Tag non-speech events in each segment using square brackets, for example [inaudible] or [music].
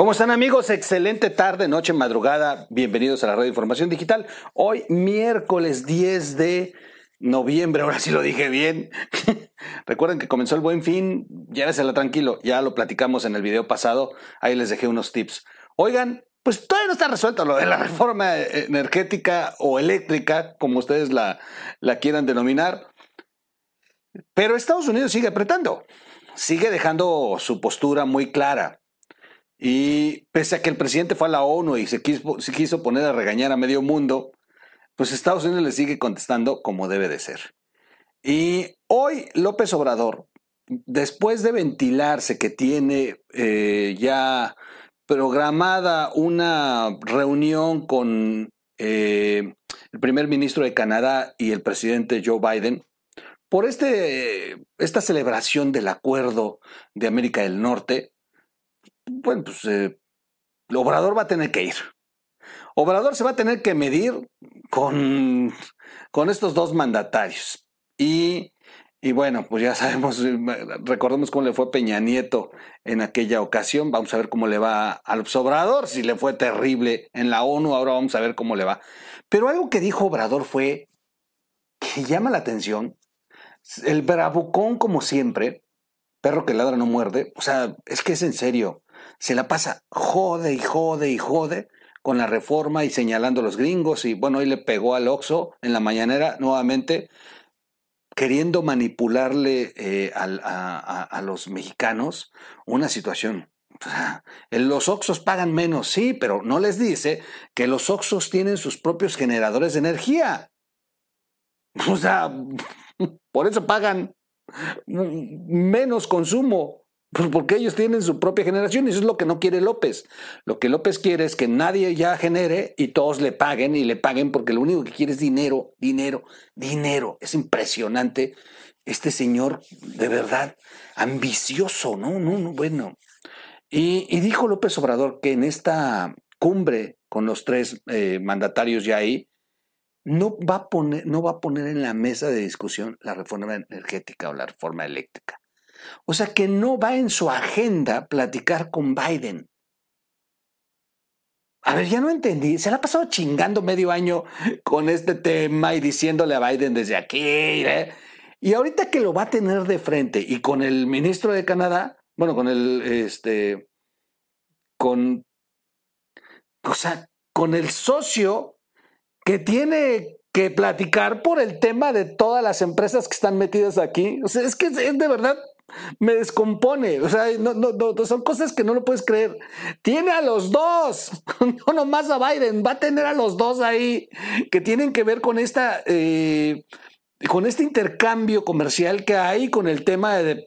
¿Cómo están amigos? Excelente tarde, noche, madrugada. Bienvenidos a la Radio Información Digital. Hoy miércoles 10 de noviembre, ahora sí lo dije bien. [laughs] Recuerden que comenzó el buen fin, llévesela tranquilo, ya lo platicamos en el video pasado, ahí les dejé unos tips. Oigan, pues todavía no está resuelto lo de la reforma energética o eléctrica, como ustedes la, la quieran denominar. Pero Estados Unidos sigue apretando, sigue dejando su postura muy clara. Y pese a que el presidente fue a la ONU y se quiso, se quiso poner a regañar a medio mundo, pues Estados Unidos le sigue contestando como debe de ser. Y hoy López Obrador, después de ventilarse que tiene eh, ya programada una reunión con eh, el primer ministro de Canadá y el presidente Joe Biden, por este, esta celebración del acuerdo de América del Norte, bueno, pues eh, Obrador va a tener que ir. Obrador se va a tener que medir con, con estos dos mandatarios. Y, y, bueno, pues ya [laughs] sabemos, recordemos cómo le fue Peña Nieto en aquella ocasión. Vamos a ver cómo le va al Obrador, si le fue terrible en la ONU, ahora vamos a ver cómo le va. Pero algo que dijo Obrador fue que llama la atención el bravucón, como siempre, perro que ladra no muerde, o sea, es que es en serio, se la pasa jode y jode y jode con la reforma y señalando a los gringos y bueno, hoy le pegó al Oxo en la mañanera nuevamente queriendo manipularle eh, a, los mexicanos una situación. los Oxos pagan menos, sí, pero no les dice que los Oxos tienen sus propios generadores de energía. [laughs] O sea, [laughs] por eso pagan menos consumo, pues porque ellos tienen su propia generación y eso es lo que no quiere López. Lo que López quiere es que nadie ya genere y todos le paguen y le paguen porque lo único que quiere es dinero, dinero, dinero. Es impresionante este señor de verdad ambicioso, ¿no? No, no, bueno. Y, dijo López Obrador que en esta cumbre con los tres eh, mandatarios ya ahí, no va, a poner, no va a poner en la mesa de discusión la reforma energética o la reforma eléctrica. O sea que no va en su agenda platicar con Biden. A ver, ya no entendí. Se la ha pasado chingando medio año con este tema y diciéndole a Biden desde aquí. ¿eh? Y ahorita que lo va a tener de frente y con el ministro de Canadá, bueno, con el, este, con, o sea, con el socio que tiene que platicar por el tema de todas las empresas que están metidas aquí. O sea, es que es, de verdad me descompone. O sea, no, no, no, son cosas que no lo puedes creer. Tiene a los dos, [laughs] no nomás a Biden, va a tener a los dos ahí que tienen que ver con esta eh, con este intercambio comercial que hay, con el tema de,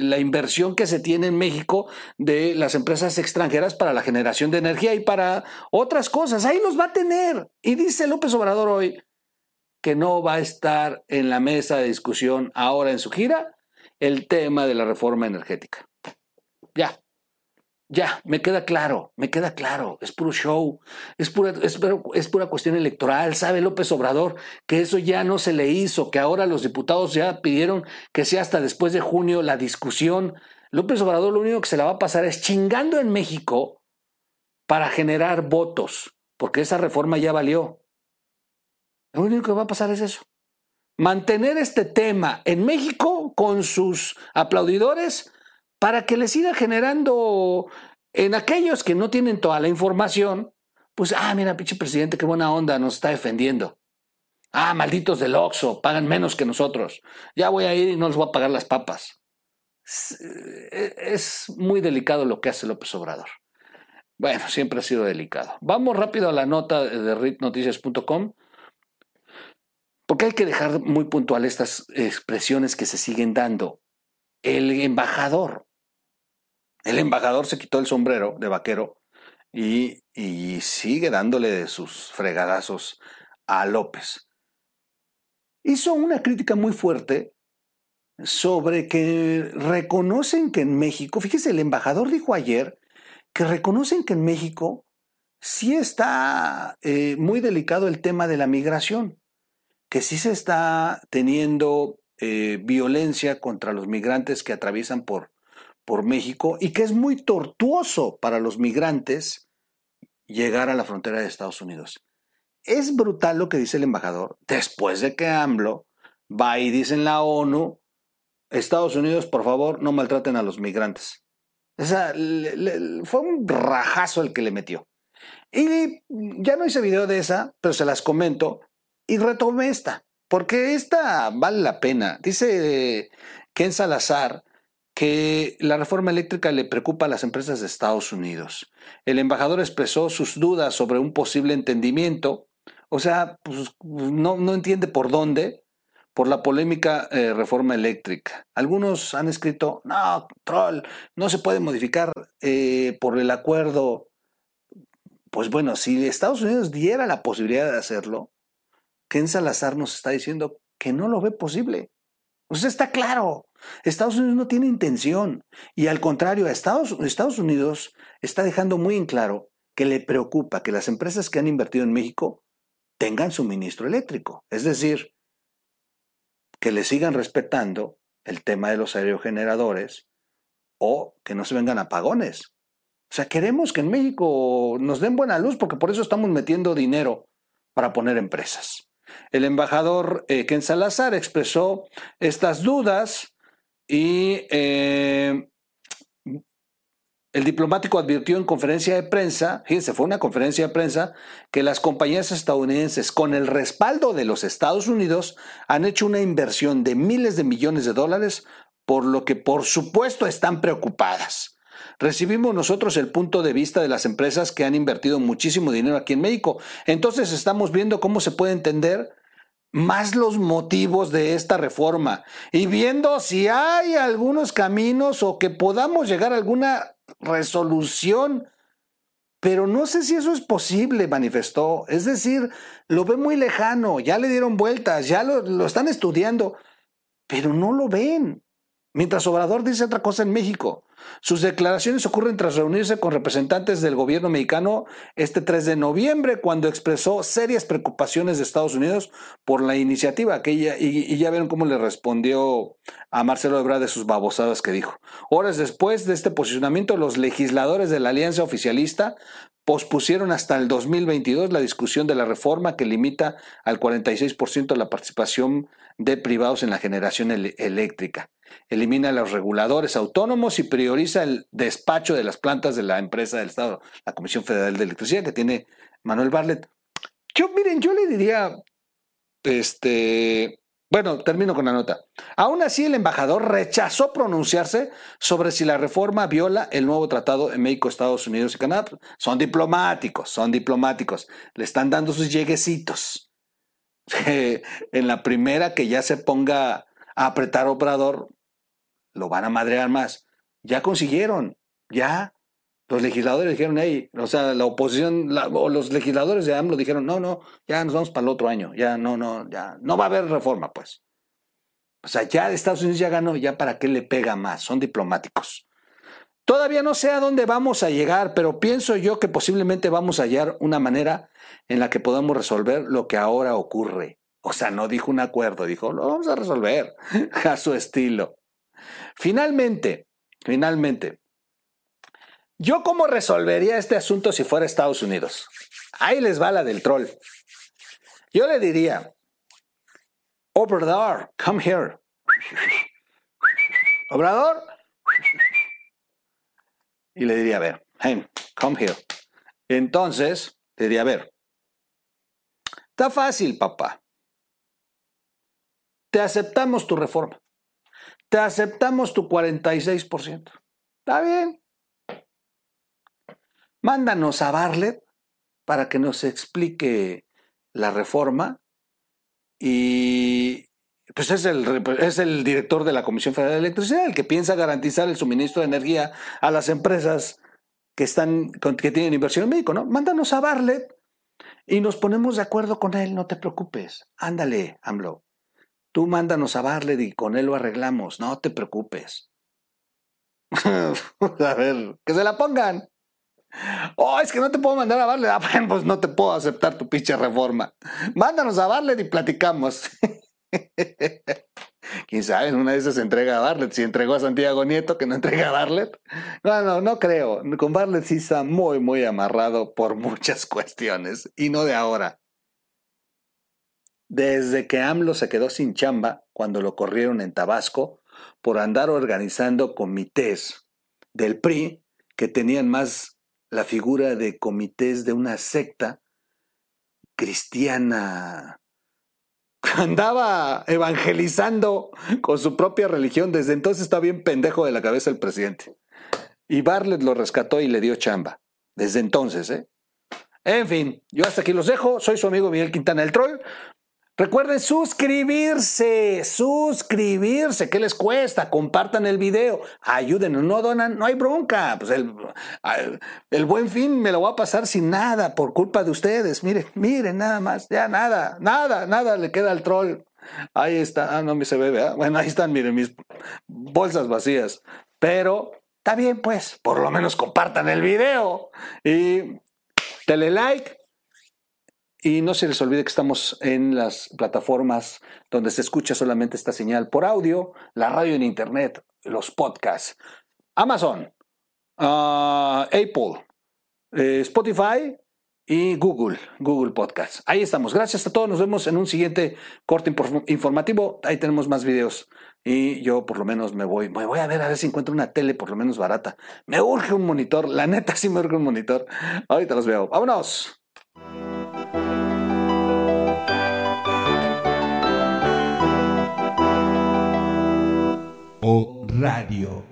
la inversión que se tiene en México de las empresas extranjeras para la generación de energía y para otras cosas, ahí los va a tener. Y dice López Obrador hoy que no va a estar en la mesa de discusión ahora en su gira el tema de la reforma energética. Ya, ya, me queda claro, me queda claro, es puro show, es pura, es, pura cuestión electoral. Sabe López Obrador que eso ya no se le hizo, que ahora los diputados ya pidieron que sea hasta después de junio la discusión. López Obrador lo único que se la va a pasar es chingando en México para generar votos, porque esa reforma ya valió. Lo único que va a pasar es eso. Mantener este tema en México con sus aplaudidores para que le siga generando en aquellos que no tienen toda la información, pues, ah, mira, pinche presidente, qué buena onda, nos está defendiendo. Ah, malditos del Oxxo, pagan menos que nosotros. Ya voy a ir y no les voy a pagar las papas. Es, muy delicado lo que hace López Obrador. Bueno, siempre ha sido delicado. Vamos rápido a la nota de ritnoticias.com, porque hay que dejar muy puntual estas expresiones que se siguen dando. El embajador el embajador se quitó el sombrero de vaquero y, sigue dándole sus fregadazos a López. Hizo una crítica muy fuerte sobre que reconocen que en México, fíjese, el embajador dijo ayer que reconocen que en México sí está eh, muy delicado el tema de la migración, que sí se está teniendo eh, violencia contra los migrantes que atraviesan por por México y que es muy tortuoso para los migrantes llegar a la frontera de Estados Unidos. Es brutal lo que dice el embajador después de que AMLO va y dice en la ONU, Estados Unidos, por favor, no maltraten a los migrantes. O sea, fue un rajazo el que le metió. Y ya no hice video de esa, pero se las comento y retomé esta, porque esta vale la pena. Dice Ken Salazar que la reforma eléctrica le preocupa a las empresas de Estados Unidos. El embajador expresó sus dudas sobre un posible entendimiento, o sea, pues, no, no entiende por dónde, por la polémica eh, reforma eléctrica. Algunos han escrito, no, troll, no se puede modificar eh, por el acuerdo. Pues bueno, si Estados Unidos diera la posibilidad de hacerlo, Ken Salazar nos está diciendo que no lo ve posible. O sea, está claro. Estados Unidos no tiene intención. Y al contrario, Estados, Estados Unidos está dejando muy en claro que le preocupa que las empresas que han invertido en México tengan suministro eléctrico. Es decir, que le sigan respetando el tema de los aerogeneradores o que no se vengan apagones. O sea, queremos que en México nos den buena luz porque por eso estamos metiendo dinero para poner empresas. El embajador eh, Ken Salazar expresó estas dudas y eh, el diplomático advirtió en conferencia de prensa, fíjense, fue una conferencia de prensa, que las compañías estadounidenses, con el respaldo de los Estados Unidos, han hecho una inversión de miles de millones de dólares, por lo que por supuesto están preocupadas. Recibimos nosotros el punto de vista de las empresas que han invertido muchísimo dinero aquí en México. Entonces estamos viendo cómo se puede entender más los motivos de esta reforma y viendo si hay algunos caminos o que podamos llegar a alguna resolución. Pero no sé si eso es posible, manifestó. Es decir, lo ve muy lejano, ya le dieron vueltas, ya lo, lo están estudiando, pero no lo ven. Mientras Obrador dice otra cosa en México. Sus declaraciones ocurren tras reunirse con representantes del gobierno mexicano este 3 de noviembre, cuando expresó serias preocupaciones de Estados Unidos por la iniciativa que ella, y, ya vieron cómo le respondió a Marcelo Ebrard de sus babosadas que dijo. Horas después de este posicionamiento, los legisladores de la alianza oficialista pospusieron hasta el 2022 la discusión de la reforma que limita al 46% la participación de privados en la generación eléctrica elimina a los reguladores autónomos y prioriza el despacho de las plantas de la empresa del Estado, la Comisión Federal de Electricidad, que tiene Manuel Barlet. Yo, miren, yo le diría, este, bueno, termino con la nota. Aún así, el embajador rechazó pronunciarse sobre si la reforma viola el nuevo tratado en México, Estados Unidos y Canadá. Son diplomáticos, son diplomáticos. Le están dando sus lleguecitos. [laughs] en la primera que ya se ponga a apretar Obrador, lo van a madrear más. Ya consiguieron, ya. Los legisladores dijeron, hey, o sea, la oposición, o los legisladores de AMLO dijeron, no, no, ya nos vamos para el otro año, ya no, no, ya no va a haber reforma, pues. O sea, ya Estados Unidos ya ganó, ya para qué le pega más, son diplomáticos. Todavía no sé a dónde vamos a llegar, pero pienso yo que posiblemente vamos a hallar una manera en la que podamos resolver lo que ahora ocurre. O sea, no dijo un acuerdo, dijo, lo vamos a resolver [laughs] a su estilo. Finalmente, finalmente, ¿yo cómo resolvería este asunto si fuera Estados Unidos? Ahí les va la del troll. Yo le diría, Obrador, come here. Obrador. Y le diría, a ver, hey, come here. Entonces, le diría, a ver, está fácil, papá. Te aceptamos tu reforma te aceptamos tu 46%. Está bien. Mándanos a Barlet para que nos explique la reforma y pues es el, es el director de la Comisión Federal de Electricidad, el que piensa garantizar el suministro de energía a las empresas que, están, que tienen inversión en México, ¿no? Mándanos a Barlet y nos ponemos de acuerdo con él, no te preocupes. Ándale, AMLO. Tú mándanos a Barlet y con él lo arreglamos, no te preocupes. [laughs] a ver, que se la pongan. Oh, es que no te puedo mandar a Barlet. Ah, pues no te puedo aceptar tu pinche reforma. Mándanos a Barlet y platicamos. [laughs] quién sabe, una de esas entrega a Barlet. Si entregó a Santiago Nieto, que no entrega a Barlet. No, no, no creo. Con Barlet sí está muy, muy amarrado por muchas cuestiones y no de ahora. Desde que AMLO se quedó sin chamba cuando lo corrieron en Tabasco por andar organizando comités del PRI que tenían más la figura de comités de una secta cristiana. [laughs] Andaba evangelizando con su propia religión. Desde entonces está bien pendejo de la cabeza el presidente. Y Bartlett lo rescató y le dio chamba. Desde entonces, ¿eh? En fin, yo hasta aquí los dejo. Soy su amigo Miguel Quintana el Troll. Recuerden suscribirse, suscribirse, ¿qué les cuesta? Compartan el video, ayúdenos, no donan, no hay bronca. Pues el, el, buen fin me lo voy a pasar sin nada por culpa de ustedes. Miren, miren, nada más, ya nada, nada, nada le queda al troll. Ahí está, ah, no me se ve, ¿verdad? Bueno, ahí están, miren, mis bolsas vacías. Pero está bien, pues, por lo menos compartan el video y dale like y no se les olvide que estamos en las plataformas donde se escucha solamente esta señal por audio, la radio en internet, los podcasts, Amazon, ah, Apple, eh, Spotify y Google, Google Podcasts. Ahí estamos. Gracias a todos. Nos vemos en un siguiente corte informativo. Ahí tenemos más videos. Y yo por lo menos me voy, me voy a ver a ver si encuentro una tele por lo menos barata. Me urge un monitor. La neta sí me urge un monitor. Ahorita los veo. Vámonos. O radio.